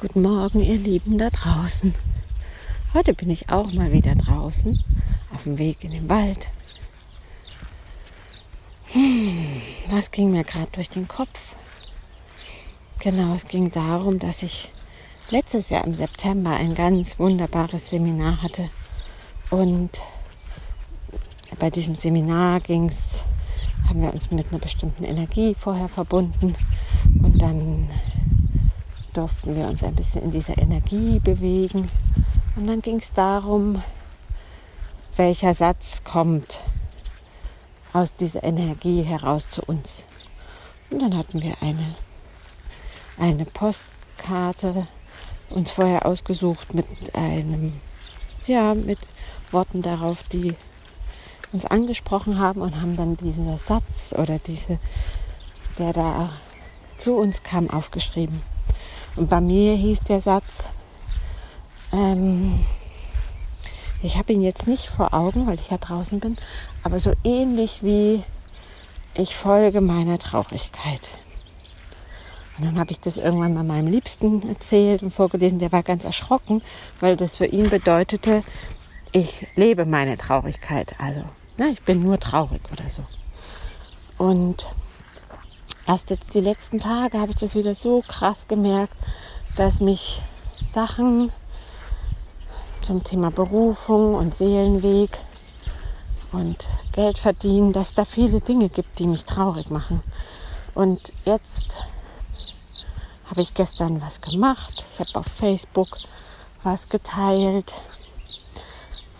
Guten Morgen, ihr Lieben da draußen. Heute bin ich auch mal wieder draußen, auf dem Weg in den Wald. Hm, was ging mir gerade durch den Kopf? Genau, es ging darum, dass ich letztes Jahr im September ein ganz wunderbares Seminar hatte. Und bei diesem Seminar ging's, haben wir uns mit einer bestimmten Energie vorher verbunden und dann durften wir uns ein bisschen in dieser Energie bewegen. Und dann ging es darum, welcher Satz kommt aus dieser Energie heraus zu uns. Und dann hatten wir eine, eine Postkarte uns vorher ausgesucht mit einem, ja, mit Worten darauf, die uns angesprochen haben und haben dann diesen Satz oder diese, der da zu uns kam, aufgeschrieben. Und bei mir hieß der Satz, ähm, ich habe ihn jetzt nicht vor Augen, weil ich ja draußen bin, aber so ähnlich wie ich folge meiner Traurigkeit. Und dann habe ich das irgendwann mal meinem Liebsten erzählt und vorgelesen. Der war ganz erschrocken, weil das für ihn bedeutete, ich lebe meine Traurigkeit. Also, ne, ich bin nur traurig oder so. Und erst jetzt die letzten Tage habe ich das wieder so krass gemerkt, dass mich Sachen zum Thema Berufung und Seelenweg und Geld verdienen, dass da viele Dinge gibt, die mich traurig machen. Und jetzt habe ich gestern was gemacht. Ich habe auf Facebook was geteilt,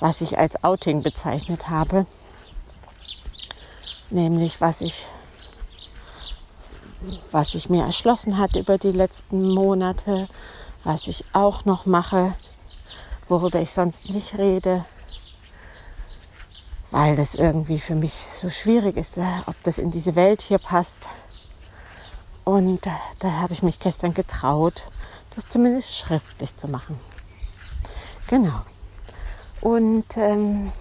was ich als Outing bezeichnet habe. Nämlich was ich was ich mir erschlossen hatte über die letzten Monate, was ich auch noch mache, worüber ich sonst nicht rede, weil das irgendwie für mich so schwierig ist, äh, ob das in diese Welt hier passt. Und äh, da habe ich mich gestern getraut, das zumindest schriftlich zu machen. Genau. Und ähm,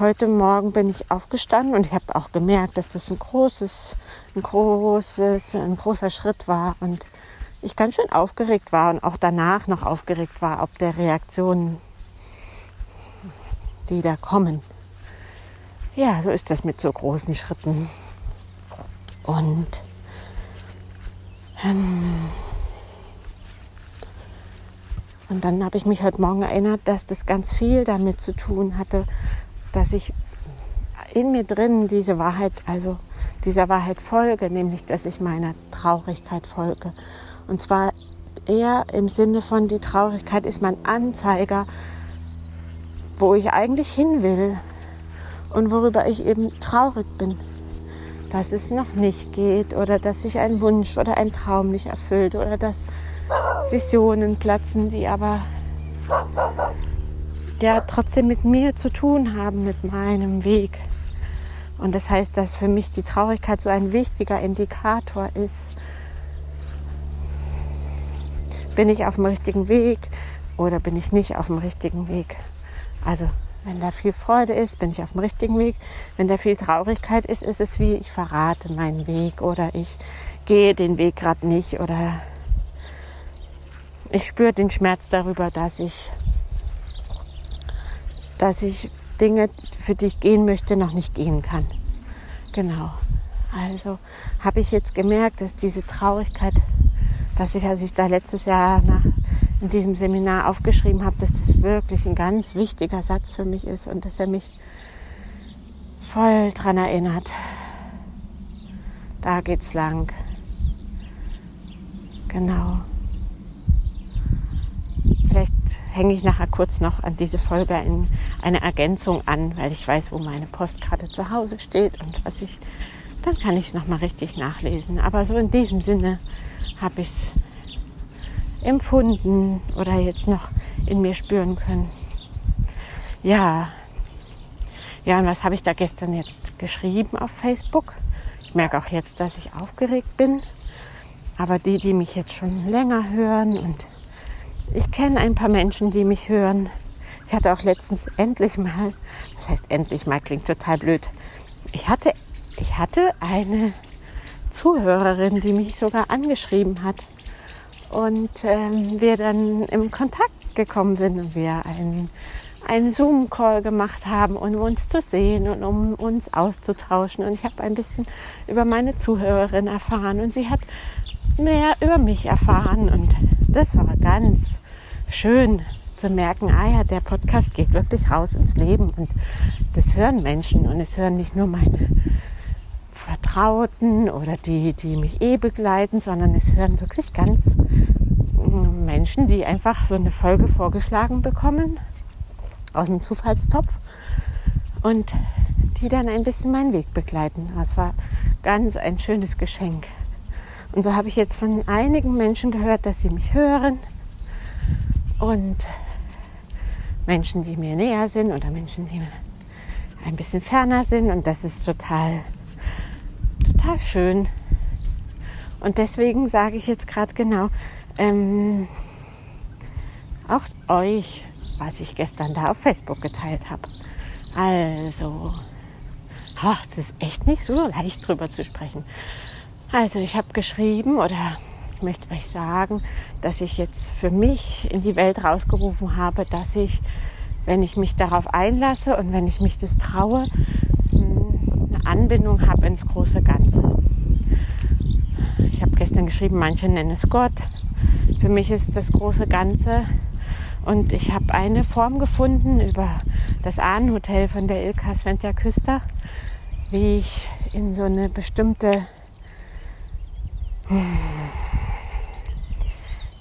Heute Morgen bin ich aufgestanden und ich habe auch gemerkt, dass das ein großes, ein großes, ein großer Schritt war und ich ganz schön aufgeregt war und auch danach noch aufgeregt war, ob der Reaktionen, die da kommen. Ja, so ist das mit so großen Schritten. Und ähm, und dann habe ich mich heute Morgen erinnert, dass das ganz viel damit zu tun hatte, dass ich in mir drin diese Wahrheit, also dieser Wahrheit folge, nämlich dass ich meiner Traurigkeit folge. Und zwar eher im Sinne von, die Traurigkeit ist mein Anzeiger, wo ich eigentlich hin will und worüber ich eben traurig bin, dass es noch nicht geht oder dass sich ein Wunsch oder ein Traum nicht erfüllt oder dass Visionen platzen, die aber ja trotzdem mit mir zu tun haben, mit meinem Weg. Und das heißt, dass für mich die Traurigkeit so ein wichtiger Indikator ist. Bin ich auf dem richtigen Weg oder bin ich nicht auf dem richtigen Weg? Also, wenn da viel Freude ist, bin ich auf dem richtigen Weg. Wenn da viel Traurigkeit ist, ist es wie ich verrate meinen Weg oder ich gehe den Weg gerade nicht oder ich spüre den Schmerz darüber, dass ich dass ich Dinge, für die ich gehen möchte, noch nicht gehen kann. Genau. Also habe ich jetzt gemerkt, dass diese Traurigkeit, dass ich, als ich da letztes Jahr nach, in diesem Seminar aufgeschrieben habe, dass das wirklich ein ganz wichtiger Satz für mich ist und dass er mich voll dran erinnert. Da geht's lang. Genau. Vielleicht hänge ich nachher kurz noch an diese Folge in eine Ergänzung an, weil ich weiß, wo meine Postkarte zu Hause steht und was ich, dann kann ich es nochmal richtig nachlesen. Aber so in diesem Sinne habe ich es empfunden oder jetzt noch in mir spüren können. Ja, ja, und was habe ich da gestern jetzt geschrieben auf Facebook? Ich merke auch jetzt, dass ich aufgeregt bin. Aber die, die mich jetzt schon länger hören und ich kenne ein paar Menschen, die mich hören. Ich hatte auch letztens endlich mal, das heißt endlich mal, klingt total blöd. Ich hatte, ich hatte eine Zuhörerin, die mich sogar angeschrieben hat und ähm, wir dann im Kontakt gekommen sind und wir einen, einen Zoom-Call gemacht haben, um uns zu sehen und um uns auszutauschen. Und ich habe ein bisschen über meine Zuhörerin erfahren und sie hat mehr über mich erfahren. Und das war ganz schön zu merken, ah ja, der Podcast geht wirklich raus ins Leben und das hören Menschen und es hören nicht nur meine Vertrauten oder die, die mich eh begleiten, sondern es hören wirklich ganz mm, Menschen, die einfach so eine Folge vorgeschlagen bekommen aus dem Zufallstopf und die dann ein bisschen meinen Weg begleiten. Das war ganz ein schönes Geschenk. Und so habe ich jetzt von einigen Menschen gehört, dass sie mich hören und Menschen, die mir näher sind oder Menschen, die ein bisschen ferner sind. Und das ist total, total schön. Und deswegen sage ich jetzt gerade genau, ähm, auch euch, was ich gestern da auf Facebook geteilt habe. Also, es ist echt nicht so leicht drüber zu sprechen. Also, ich habe geschrieben oder ich möchte euch sagen, dass ich jetzt für mich in die Welt rausgerufen habe, dass ich, wenn ich mich darauf einlasse und wenn ich mich das traue, hm, eine Anbindung habe ins große Ganze. Ich habe gestern geschrieben, manche nennen es Gott. Für mich ist das große Ganze und ich habe eine Form gefunden über das Ahnenhotel von der Ilka Sventja Küster, wie ich in so eine bestimmte hm,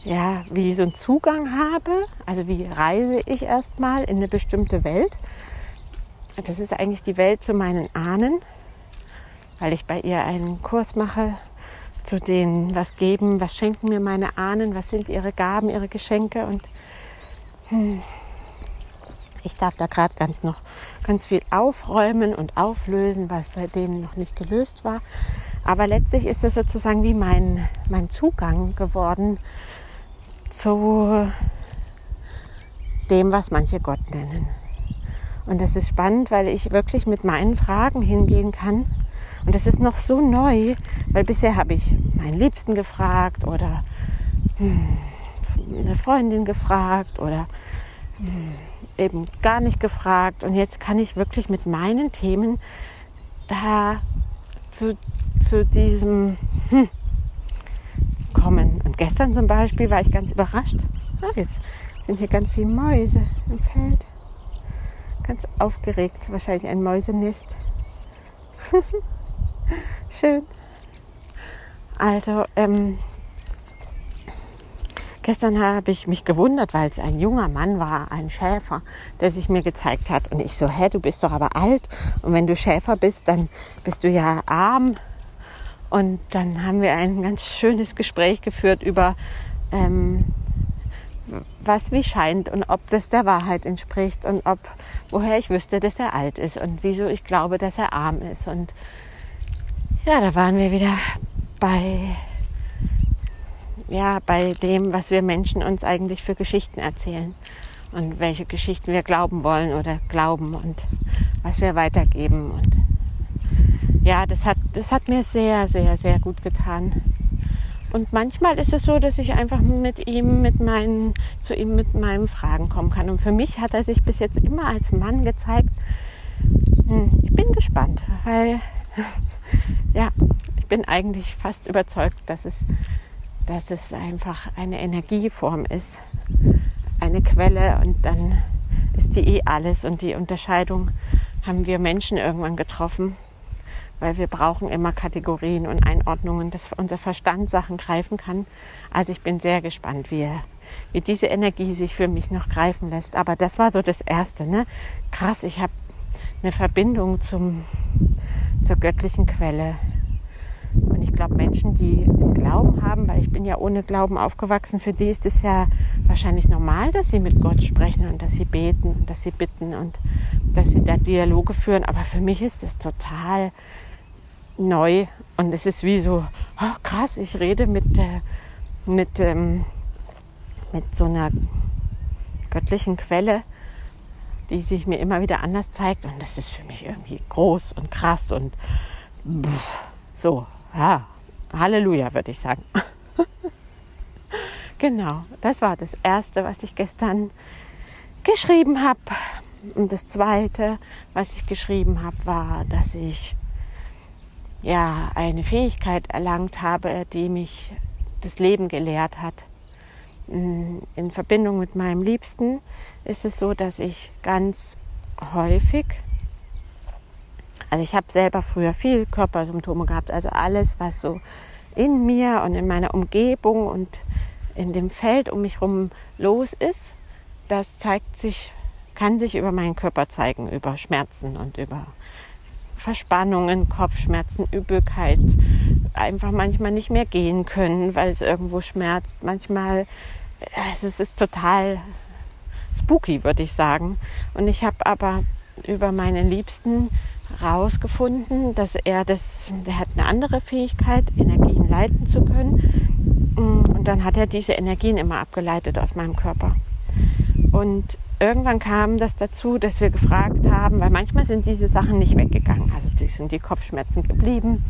ja, wie so einen Zugang habe, also wie reise ich erstmal in eine bestimmte Welt. Das ist eigentlich die Welt zu meinen Ahnen, weil ich bei ihr einen Kurs mache zu denen, was geben, was schenken mir meine Ahnen, was sind ihre Gaben, ihre Geschenke und hm, ich darf da gerade ganz noch ganz viel aufräumen und auflösen, was bei denen noch nicht gelöst war. Aber letztlich ist es sozusagen wie mein, mein Zugang geworden zu dem, was manche Gott nennen. Und das ist spannend, weil ich wirklich mit meinen Fragen hingehen kann. Und das ist noch so neu, weil bisher habe ich meinen Liebsten gefragt oder hm, eine Freundin gefragt oder hm, eben gar nicht gefragt. Und jetzt kann ich wirklich mit meinen Themen da zu, zu diesem hm, kommen. Und gestern zum Beispiel war ich ganz überrascht. Ah, jetzt sind hier ganz viele Mäuse im Feld. Ganz aufgeregt, wahrscheinlich ein Mäusenest. Schön. Also, ähm, gestern habe ich mich gewundert, weil es ein junger Mann war, ein Schäfer, der sich mir gezeigt hat. Und ich so, hä, du bist doch aber alt. Und wenn du Schäfer bist, dann bist du ja arm und dann haben wir ein ganz schönes Gespräch geführt über, ähm, was wie scheint und ob das der Wahrheit entspricht und ob, woher ich wüsste, dass er alt ist und wieso ich glaube, dass er arm ist. Und ja, da waren wir wieder bei, ja, bei dem, was wir Menschen uns eigentlich für Geschichten erzählen und welche Geschichten wir glauben wollen oder glauben und was wir weitergeben und ja, das hat, das hat mir sehr, sehr, sehr gut getan. Und manchmal ist es so, dass ich einfach mit ihm, mit meinen, zu ihm mit meinen Fragen kommen kann. Und für mich hat er sich bis jetzt immer als Mann gezeigt. Hm, ich bin gespannt, weil ja, ich bin eigentlich fast überzeugt, dass es, dass es einfach eine Energieform ist, eine Quelle und dann ist die eh alles. Und die Unterscheidung haben wir Menschen irgendwann getroffen weil wir brauchen immer Kategorien und Einordnungen, dass unser Verstand Sachen greifen kann. Also ich bin sehr gespannt, wie, wie diese Energie sich für mich noch greifen lässt. Aber das war so das Erste. Ne? Krass, ich habe eine Verbindung zum, zur göttlichen Quelle. Und ich glaube, Menschen, die einen Glauben haben, weil ich bin ja ohne Glauben aufgewachsen, für die ist es ja wahrscheinlich normal, dass sie mit Gott sprechen und dass sie beten und dass sie bitten und dass sie da Dialoge führen. Aber für mich ist es total neu und es ist wie so, oh, krass, ich rede mit, äh, mit, ähm, mit so einer göttlichen Quelle, die sich mir immer wieder anders zeigt und das ist für mich irgendwie groß und krass und pff, so, ja, Halleluja, würde ich sagen. genau, das war das Erste, was ich gestern geschrieben habe. Und das Zweite, was ich geschrieben habe, war, dass ich ja eine Fähigkeit erlangt habe, die mich das Leben gelehrt hat. In Verbindung mit meinem Liebsten ist es so, dass ich ganz häufig, also ich habe selber früher viel Körpersymptome gehabt, also alles, was so in mir und in meiner Umgebung und in dem Feld um mich herum los ist, das zeigt sich, kann sich über meinen Körper zeigen, über Schmerzen und über Verspannungen, Kopfschmerzen, Übelkeit, einfach manchmal nicht mehr gehen können, weil es irgendwo schmerzt. Manchmal, es ist total spooky, würde ich sagen. Und ich habe aber über meinen Liebsten rausgefunden, dass er das, der hat eine andere Fähigkeit, Energien leiten zu können. Und dann hat er diese Energien immer abgeleitet aus meinem Körper. Und irgendwann kam das dazu, dass wir gefragt haben, weil manchmal sind diese Sachen nicht weggegangen. Also die sind die Kopfschmerzen geblieben.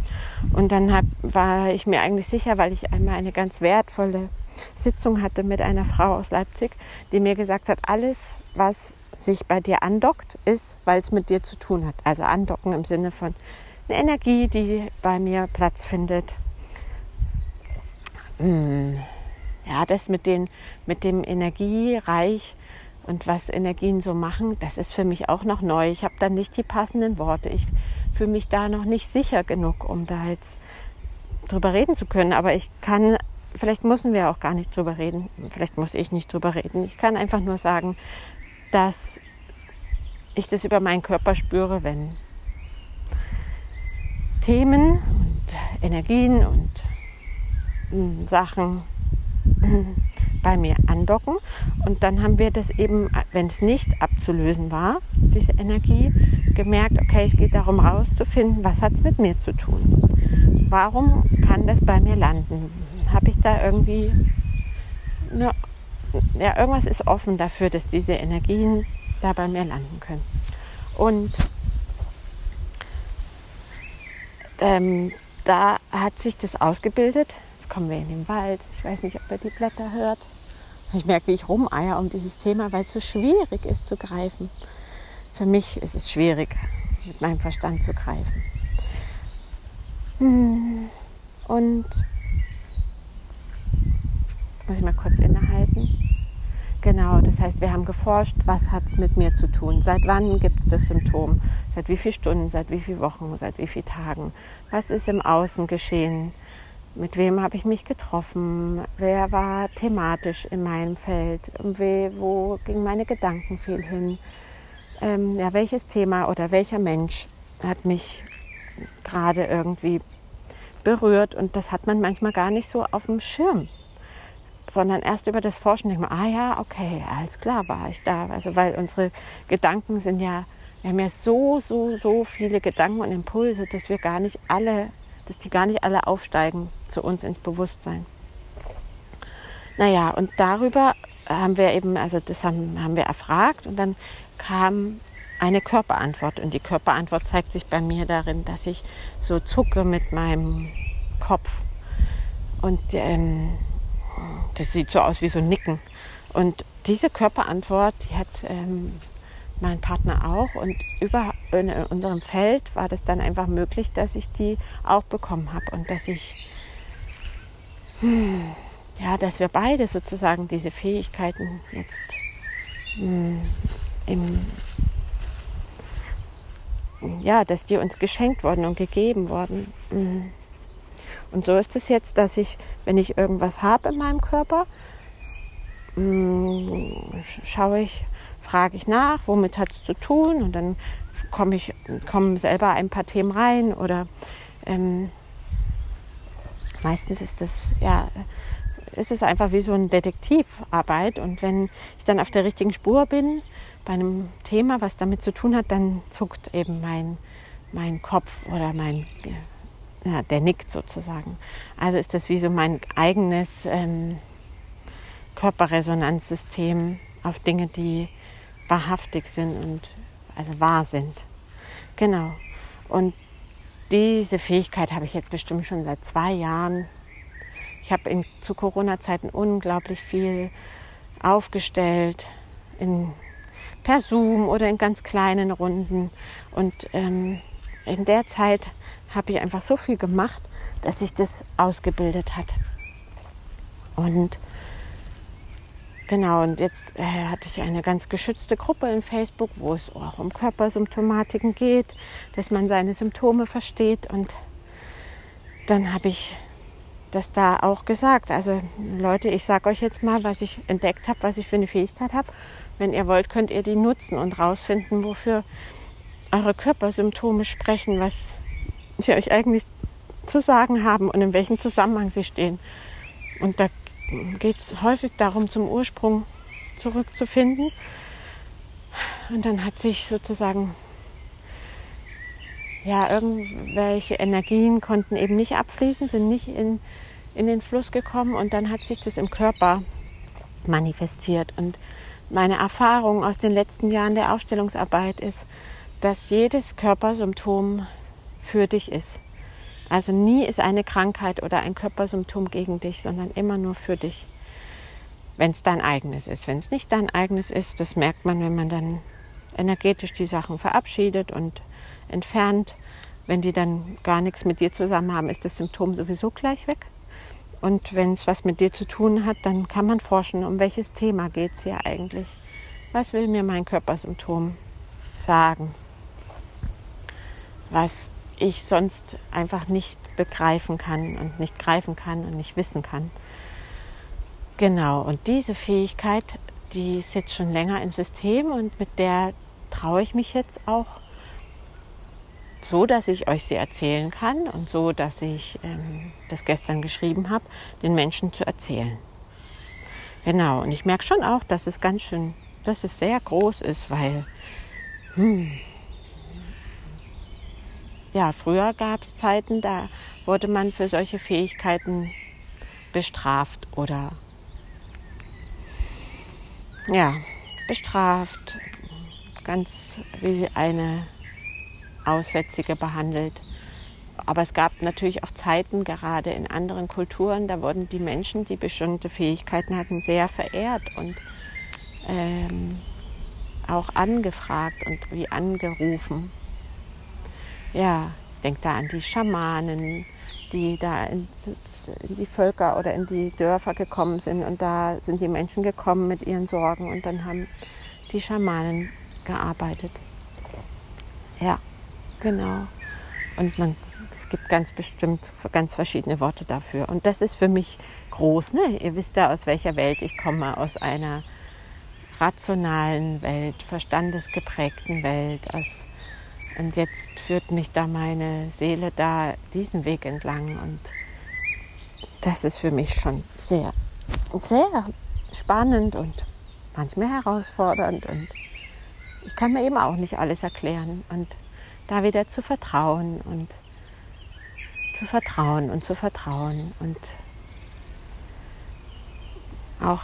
Und dann hab, war ich mir eigentlich sicher, weil ich einmal eine ganz wertvolle Sitzung hatte mit einer Frau aus Leipzig, die mir gesagt hat, alles, was sich bei dir andockt, ist, weil es mit dir zu tun hat. Also andocken im Sinne von einer Energie, die bei mir Platz findet. Hm. Das mit, den, mit dem Energiereich und was Energien so machen, das ist für mich auch noch neu. Ich habe da nicht die passenden Worte. Ich fühle mich da noch nicht sicher genug, um da jetzt drüber reden zu können. Aber ich kann, vielleicht müssen wir auch gar nicht drüber reden. Vielleicht muss ich nicht drüber reden. Ich kann einfach nur sagen, dass ich das über meinen Körper spüre, wenn Themen und Energien und hm, Sachen bei mir andocken. Und dann haben wir das eben, wenn es nicht abzulösen war, diese Energie, gemerkt, okay, es geht darum rauszufinden, was hat es mit mir zu tun. Warum kann das bei mir landen? Habe ich da irgendwie, eine, ja, irgendwas ist offen dafür, dass diese Energien da bei mir landen können. Und ähm, da hat sich das ausgebildet, Jetzt kommen wir in den Wald. Ich weiß nicht, ob ihr die Blätter hört. Ich merke, wie ich rumeier um dieses Thema, weil es so schwierig ist zu greifen. Für mich ist es schwierig, mit meinem Verstand zu greifen. Hm. Und muss ich mal kurz innehalten. Genau, das heißt, wir haben geforscht, was hat es mit mir zu tun? Seit wann gibt es das Symptom? Seit wie vielen Stunden, seit wie vielen Wochen, seit wie vielen Tagen? Was ist im Außen geschehen? Mit wem habe ich mich getroffen, wer war thematisch in meinem Feld, wo gingen meine Gedanken viel hin, ähm, ja, welches Thema oder welcher Mensch hat mich gerade irgendwie berührt? Und das hat man manchmal gar nicht so auf dem Schirm, sondern erst über das Forschen denkt man, ah ja, okay, alles klar, war ich da, also weil unsere Gedanken sind ja, wir haben ja so, so, so viele Gedanken und Impulse, dass wir gar nicht alle dass die gar nicht alle aufsteigen zu uns ins Bewusstsein. Naja, und darüber haben wir eben, also das haben, haben wir erfragt und dann kam eine Körperantwort. Und die Körperantwort zeigt sich bei mir darin, dass ich so zucke mit meinem Kopf. Und ähm, das sieht so aus wie so ein Nicken. Und diese Körperantwort, die hat ähm, mein Partner auch. Und über in unserem Feld war das dann einfach möglich, dass ich die auch bekommen habe und dass ich, hm, ja, dass wir beide sozusagen diese Fähigkeiten jetzt hm, im, ja, dass die uns geschenkt wurden und gegeben wurden. Hm. Und so ist es jetzt, dass ich, wenn ich irgendwas habe in meinem Körper, hm, schaue ich, frage ich nach, womit hat es zu tun und dann komme ich kommen selber ein paar Themen rein oder ähm, meistens ist das ja ist es einfach wie so eine Detektivarbeit und wenn ich dann auf der richtigen Spur bin bei einem Thema, was damit zu tun hat, dann zuckt eben mein mein Kopf oder mein ja, der nickt sozusagen. Also ist das wie so mein eigenes ähm, Körperresonanzsystem auf Dinge, die wahrhaftig sind und also wahr sind. Genau. Und diese Fähigkeit habe ich jetzt bestimmt schon seit zwei Jahren. Ich habe zu Corona-Zeiten unglaublich viel aufgestellt, in, per Zoom oder in ganz kleinen Runden. Und ähm, in der Zeit habe ich einfach so viel gemacht, dass sich das ausgebildet hat. Und genau, und jetzt äh, hatte ich eine ganz geschützte Gruppe in Facebook, wo es auch um Körpersymptomatiken geht, dass man seine Symptome versteht. Und dann habe ich das da auch gesagt. Also Leute, ich sage euch jetzt mal, was ich entdeckt habe, was ich für eine Fähigkeit habe. Wenn ihr wollt, könnt ihr die nutzen und rausfinden, wofür eure Körpersymptome sprechen, was sie euch eigentlich zu sagen haben und in welchem Zusammenhang sie stehen. Und da geht es häufig darum, zum Ursprung zurückzufinden. Und dann hat sich sozusagen, ja, irgendwelche Energien konnten eben nicht abfließen, sind nicht in, in den Fluss gekommen und dann hat sich das im Körper manifestiert. Und meine Erfahrung aus den letzten Jahren der Aufstellungsarbeit ist, dass jedes Körpersymptom für dich ist. Also nie ist eine Krankheit oder ein Körpersymptom gegen dich, sondern immer nur für dich, wenn es dein eigenes ist. Wenn es nicht dein eigenes ist, das merkt man, wenn man dann energetisch die Sachen verabschiedet und entfernt. Wenn die dann gar nichts mit dir zusammen haben, ist das Symptom sowieso gleich weg. Und wenn es was mit dir zu tun hat, dann kann man forschen, um welches Thema geht es hier eigentlich. Was will mir mein Körpersymptom sagen? Was ich sonst einfach nicht begreifen kann und nicht greifen kann und nicht wissen kann. Genau, und diese Fähigkeit, die ist jetzt schon länger im System und mit der traue ich mich jetzt auch so, dass ich euch sie erzählen kann und so, dass ich ähm, das gestern geschrieben habe, den Menschen zu erzählen. Genau, und ich merke schon auch, dass es ganz schön, dass es sehr groß ist, weil hm, ja, früher gab es Zeiten, da wurde man für solche Fähigkeiten bestraft oder ja, bestraft, ganz wie eine Aussätzige behandelt. Aber es gab natürlich auch Zeiten, gerade in anderen Kulturen, da wurden die Menschen, die bestimmte Fähigkeiten hatten, sehr verehrt und ähm, auch angefragt und wie angerufen ja, denkt da an die Schamanen, die da in, in, die Völker oder in die Dörfer gekommen sind. Und da sind die Menschen gekommen mit ihren Sorgen und dann haben die Schamanen gearbeitet. Ja, genau. Und man, es gibt ganz bestimmt ganz verschiedene Worte dafür. Und das ist für mich groß. Ne? Ihr wisst ja, aus welcher Welt ich komme, aus einer rationalen Welt, verstandesgeprägten Welt, aus und jetzt führt mich da meine Seele da diesen Weg entlang. Und das ist für mich schon sehr, sehr spannend und manchmal herausfordernd. Und ich kann mir eben auch nicht alles erklären. Und da wieder zu vertrauen und zu vertrauen und zu vertrauen und auch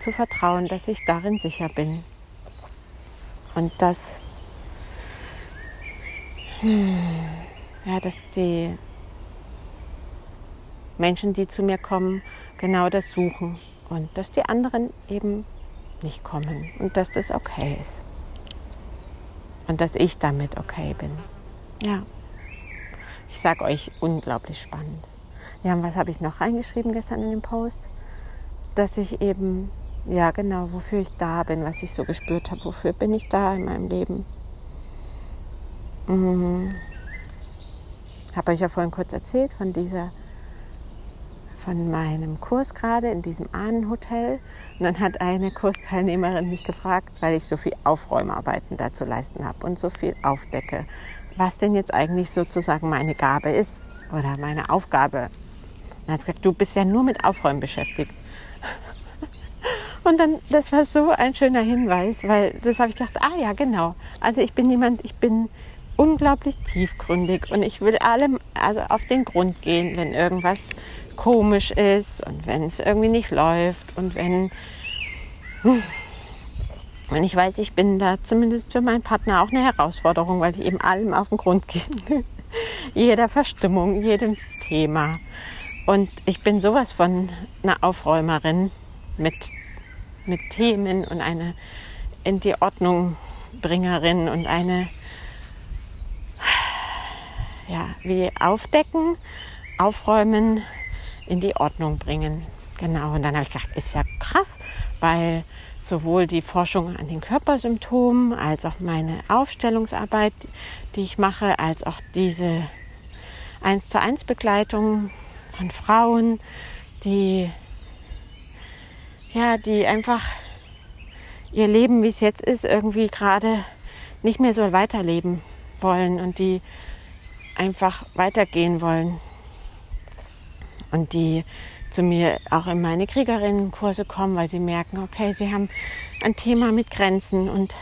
zu vertrauen, dass ich darin sicher bin und dass ja, dass die Menschen, die zu mir kommen, genau das suchen und dass die anderen eben nicht kommen und dass das okay ist und dass ich damit okay bin. Ja, ich sage euch, unglaublich spannend. Ja, und was habe ich noch reingeschrieben gestern in den Post? Dass ich eben, ja genau, wofür ich da bin, was ich so gespürt habe, wofür bin ich da in meinem Leben. Mhm. Habe euch ja vorhin kurz erzählt von dieser, von meinem Kurs gerade in diesem Ahnenhotel. Und dann hat eine Kursteilnehmerin mich gefragt, weil ich so viel Aufräumarbeiten da zu leisten habe und so viel aufdecke, was denn jetzt eigentlich sozusagen meine Gabe ist oder meine Aufgabe. Dann hat gesagt, du bist ja nur mit Aufräumen beschäftigt. Und dann, das war so ein schöner Hinweis, weil das habe ich gedacht, ah ja, genau. Also ich bin jemand, ich bin unglaublich tiefgründig und ich will allem also auf den Grund gehen, wenn irgendwas komisch ist und wenn es irgendwie nicht läuft und wenn und ich weiß, ich bin da zumindest für meinen Partner auch eine Herausforderung, weil ich eben allem auf den Grund gehe. Jeder Verstimmung, jedem Thema. Und ich bin sowas von einer Aufräumerin mit, mit Themen und eine in die Ordnung Bringerin und eine, ja, wie aufdecken, aufräumen, in die Ordnung bringen. Genau, und dann habe ich gedacht, ist ja krass, weil sowohl die Forschung an den Körpersymptomen als auch meine Aufstellungsarbeit, die ich mache, als auch diese 1 zu 1 Begleitung von Frauen, die ja, die einfach ihr Leben, wie es jetzt ist, irgendwie gerade nicht mehr so weiterleben wollen und die einfach weitergehen wollen. Und die zu mir auch in meine Kriegerinnenkurse kommen, weil sie merken, okay, sie haben ein Thema mit Grenzen und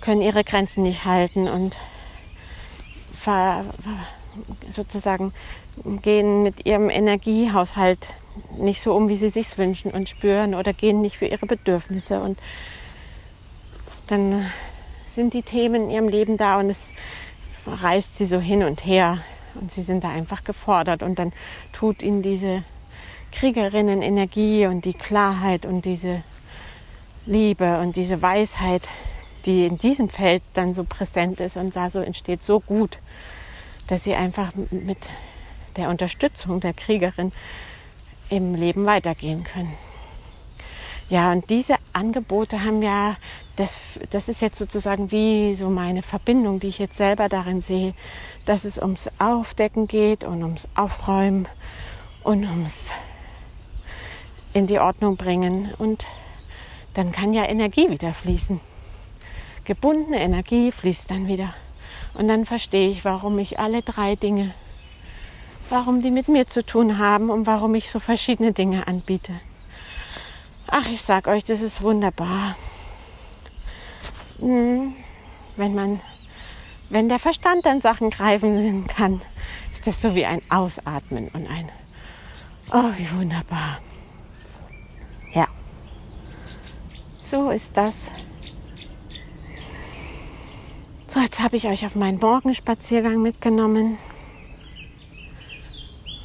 können ihre Grenzen nicht halten und sozusagen gehen mit ihrem Energiehaushalt nicht so um, wie sie sich wünschen und spüren oder gehen nicht für ihre Bedürfnisse und dann sind die Themen in ihrem Leben da und es reißt sie so hin und her und sie sind da einfach gefordert und dann tut ihnen diese Kriegerinnen Energie und die Klarheit und diese Liebe und diese Weisheit, die in diesem Feld dann so präsent ist und da so entsteht, so gut, dass sie einfach mit der Unterstützung der Kriegerin im Leben weitergehen können. Ja, und diese Angebote haben ja, das, das ist jetzt sozusagen wie so meine Verbindung, die ich jetzt selber darin sehe, dass es ums Aufdecken geht und ums Aufräumen und ums in die Ordnung bringen. Und dann kann ja Energie wieder fließen. Gebundene Energie fließt dann wieder. Und dann verstehe ich, warum ich alle drei Dinge warum die mit mir zu tun haben und warum ich so verschiedene Dinge anbiete. Ach, ich sag euch, das ist wunderbar. Hm, wenn man, wenn der Verstand an Sachen greifen kann, ist das so wie ein Ausatmen und ein, oh, wie wunderbar. Ja, so ist das. So, jetzt habe ich euch auf meinen Morgenspaziergang mitgenommen.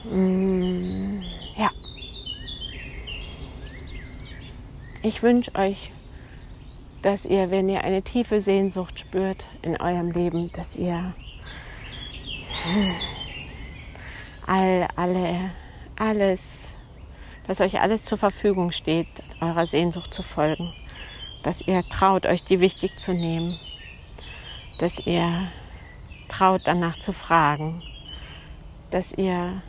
Mm, ja. Ich wünsche euch, dass ihr, wenn ihr eine tiefe Sehnsucht spürt in eurem Leben, dass ihr all, alle, alles, dass euch alles zur Verfügung steht, eurer Sehnsucht zu folgen. Dass ihr traut, euch die wichtig zu nehmen. Dass ihr traut, danach zu fragen. Dass ihr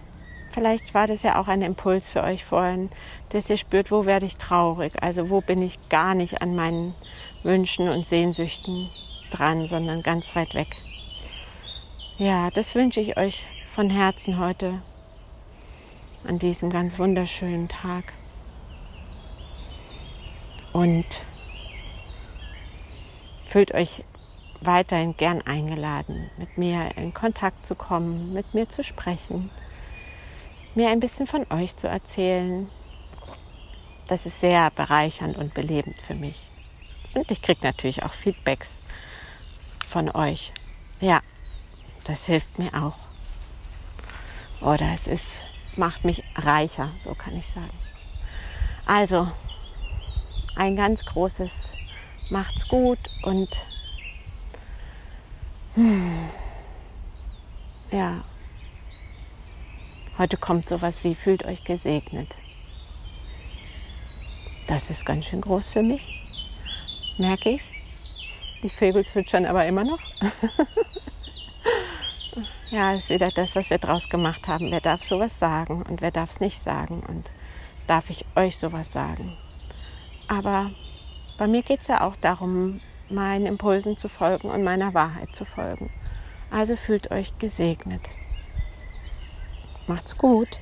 Vielleicht war das ja auch ein Impuls für euch vorhin, dass ihr spürt, wo werde ich traurig, also wo bin ich gar nicht an meinen Wünschen und Sehnsüchten dran, sondern ganz weit weg. Ja, das wünsche ich euch von Herzen heute an diesem ganz wunderschönen Tag. Und fühlt euch weiterhin gern eingeladen, mit mir in Kontakt zu kommen, mit mir zu sprechen mir ein bisschen von euch zu erzählen. Das ist sehr bereichernd und belebend für mich. Und ich kriege natürlich auch Feedbacks von euch. Ja, das hilft mir auch. Oder es ist, macht mich reicher, so kann ich sagen. Also, ein ganz großes Macht's gut und hm, ja, Heute kommt sowas wie fühlt euch gesegnet. Das ist ganz schön groß für mich, merke ich. Die Vögel zwitschern aber immer noch. ja, ist wieder das, was wir draus gemacht haben. Wer darf sowas sagen und wer darf es nicht sagen und darf ich euch sowas sagen? Aber bei mir geht es ja auch darum, meinen Impulsen zu folgen und meiner Wahrheit zu folgen. Also fühlt euch gesegnet. Macht's gut.